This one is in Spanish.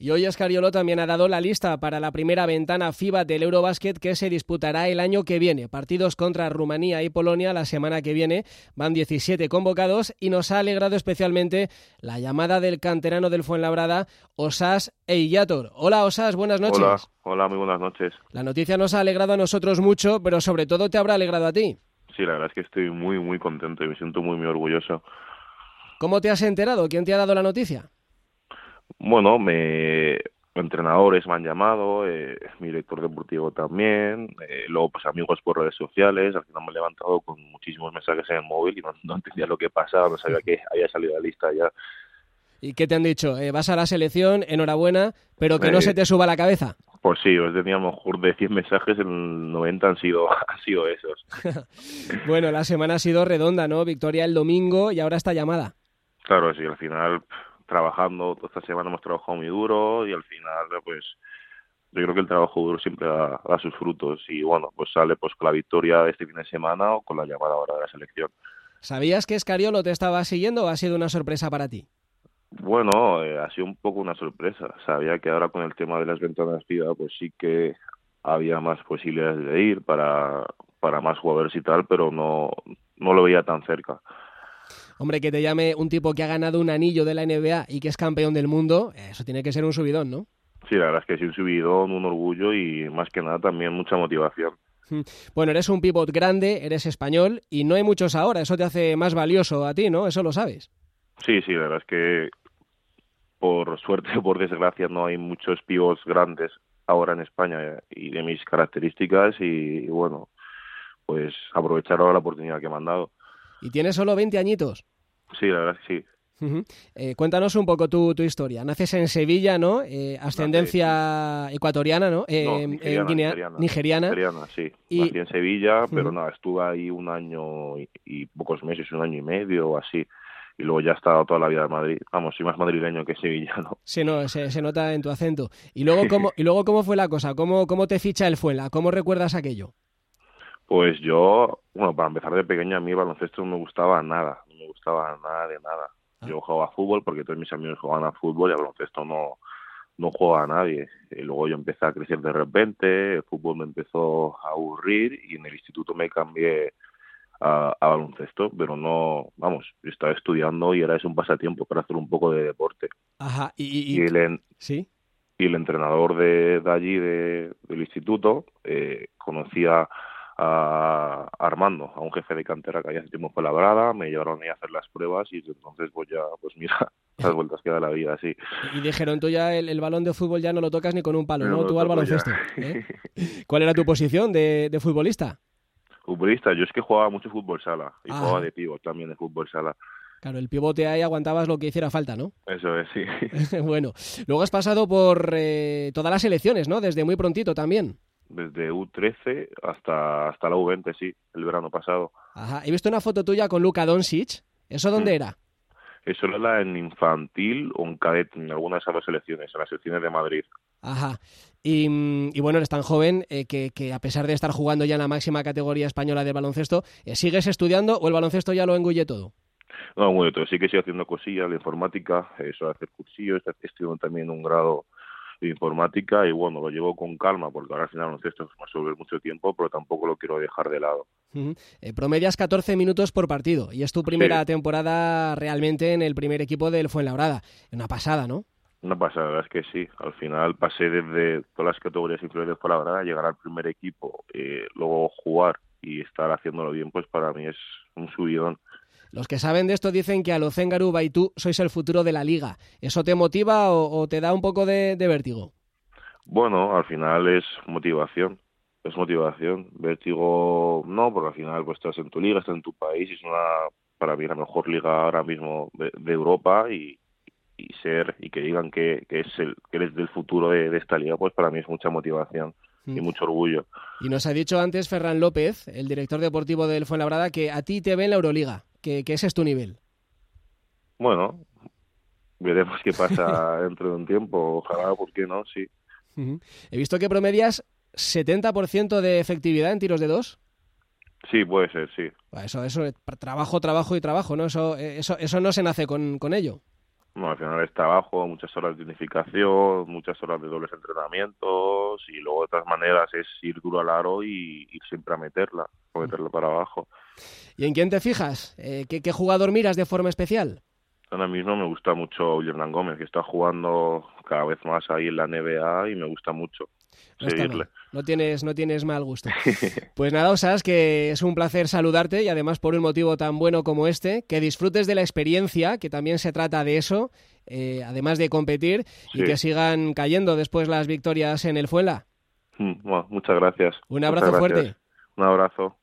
Y hoy Escariolo también ha dado la lista para la primera ventana FIBA del Eurobasket que se disputará el año que viene. Partidos contra Rumanía y Polonia la semana que viene. Van 17 convocados y nos ha alegrado especialmente la llamada del canterano del Fuenlabrada, Osas Eillator. Hola Osas, buenas noches. Hola, hola, muy buenas noches. La noticia nos ha alegrado a nosotros mucho, pero sobre todo te habrá alegrado a ti. Sí, la verdad es que estoy muy, muy contento y me siento muy, muy orgulloso. ¿Cómo te has enterado? ¿Quién te ha dado la noticia? Bueno, me entrenadores me han llamado, eh, mi director deportivo también, eh, luego pues amigos por redes sociales, al final me he levantado con muchísimos mensajes en el móvil y no, entendía lo que pasaba, no sabía que había salido la lista ya. ¿Y qué te han dicho? Eh, vas a la selección, enhorabuena, pero que no se te suba la cabeza. Pues sí, os tenía a lo mejor de 100 mensajes, el 90 han sido, han sido esos. bueno, la semana ha sido redonda, ¿no? Victoria el domingo y ahora está llamada. Claro, sí, al final trabajando, toda esta semana hemos trabajado muy duro y al final, pues, yo creo que el trabajo duro siempre da, sus frutos y bueno, pues sale pues con la victoria de este fin de semana o con la llamada ahora de la selección. ¿Sabías que Escariolo te estaba siguiendo o ha sido una sorpresa para ti? Bueno, eh, ha sido un poco una sorpresa. Sabía que ahora con el tema de las ventanas FIBA, pues sí que había más posibilidades de ir para, para más jugadores y tal, pero no, no lo veía tan cerca. Hombre, que te llame un tipo que ha ganado un anillo de la NBA y que es campeón del mundo, eso tiene que ser un subidón, ¿no? Sí, la verdad es que sí, un subidón, un orgullo y más que nada también mucha motivación. Hmm. Bueno, eres un pivot grande, eres español y no hay muchos ahora, eso te hace más valioso a ti, ¿no? Eso lo sabes. Sí, sí, la verdad es que por suerte o por desgracia no hay muchos pivots grandes ahora en España y de mis características y, bueno, pues aprovechar ahora la oportunidad que me han dado. Y tienes solo 20 añitos. Sí, la verdad que sí. Eh, cuéntanos un poco tu, tu, historia. Naces en Sevilla, ¿no? Eh, ascendencia ecuatoriana, ¿no? Eh, nigeriana, nigeriana, nigeriana. sí. Y... Nací en Sevilla, pero nada, estuve ahí un año y, pocos meses, un año y medio o así. Y luego ya he estado toda la vida en Madrid. Vamos, soy más madrileño que sevillano. Sí, no, se, se nota en tu acento. ¿Y luego cómo, y luego cómo fue la cosa? ¿Cómo, ¿Cómo te ficha el Fuela? ¿Cómo recuerdas aquello? Pues yo, bueno, para empezar de pequeña a mí el baloncesto no me gustaba nada, no me gustaba nada de nada. Ah. Yo jugaba fútbol porque todos mis amigos jugaban a fútbol y al baloncesto no, no jugaba a nadie. Y luego yo empecé a crecer de repente, el fútbol me empezó a aburrir y en el instituto me cambié a, baloncesto, pero no, vamos, estaba estudiando y era eso un pasatiempo para hacer un poco de deporte. Ajá, y, el, ¿sí? y el entrenador de, de allí, de, del instituto, eh, conocía a Armando, a un jefe de cantera que había hace tiempo labrada, me llevaron ahí a hacer las pruebas y entonces pues ya, pues mira, las vueltas que da la vida, sí. Y dijeron, tú ya el, balón de fútbol ya no lo tocas ni con un palo, ¿no? tú al baloncesto. ¿eh? ¿Cuál era tu posición de, futbolista? Futbolista, yo es que jugaba mucho fútbol sala y ah. jugaba de pívot también de fútbol sala. Claro, el pivote ahí aguantabas lo que hiciera falta, ¿no? Eso es, sí. bueno, luego has pasado por eh, todas las elecciones, ¿no? Desde muy prontito también desde U13 hasta, hasta la U20, sí, el verano pasado. Ajá, he visto una foto tuya con Luka Doncic, ¿eso dónde mm. era? Eso era en infantil o en cadete, en alguna de esas dos selecciones, en las selecciones de Madrid. Ajá. Y, mm, bueno, eres tan joven eh, que, que, a pesar de estar jugando ya en la máxima categoría española de baloncesto, eh, ¿sigues estudiando o el baloncesto ya lo engulle todo? No, bueno, sí que estoy haciendo cosillas de informática, eso, hacer cursillos, estoy estudiando también un grado informática y bueno, lo llevo con calma porque ahora al final no sé, esto va a sobre mucho tiempo, pero tampoco lo quiero dejar de lado. Eh, promedias 14 minutos por partido y es tu primera temporada realmente en el primer equipo del Fuenlabrada. Una pasada, ¿no? Una pasada, es que sí. Al final pasé desde todas las categorías inferiores del Fuenlabrada, llegar al primer equipo, eh, luego jugar y estar haciéndolo bien, pues para mí es un subidón. Los que saben de esto dicen que a Locengaruba y tú sois el futuro de la liga. ¿Eso te motiva o, te da un poco de, vértigo? Bueno, al final es motivación. Es motivación. Vértigo no, porque al final pues estás en tu liga, estás en tu país y es una, para mí, la mejor liga ahora mismo de, Europa y, ser y que digan que, es el, que eres del futuro de, esta liga, pues para mí es mucha motivación y mm. mucho orgullo. Y nos ha dicho antes Ferran López, el director deportivo del Fuenlabrada, que a ti te ve en la Euroliga que, ese es tu nivel. Bueno, veremos qué pasa dentro de un tiempo. Ojalá, ¿por qué no? Sí. He visto que promedias 70% de efectividad en tiros de dos. Sí, puede ser, sí. Eso, eso, trabajo, trabajo y trabajo, ¿no? Eso, eso, eso no se nace con, con ello. No, al final es trabajo, muchas horas de unificación, muchas horas de dobles entrenamientos y luego de otras maneras es ir duro al aro y ir siempre a meterla, a meterla para abajo. ¿Y en quién te fijas? Eh, ¿qué, ¿Qué jugador miras de forma especial? Ahora mismo me gusta mucho Hernán Gómez, que está jugando cada vez más ahí en la NBA y me gusta mucho no tienes, no tienes mal gusto. Pues nada, Osas, que es un placer saludarte y además por un motivo tan bueno como este, que disfrutes de la experiencia, que también se trata de eso, eh, además de competir, y que sigan cayendo después las victorias en el Fuela. Mm, muchas gracias. Un abrazo fuerte. Un abrazo.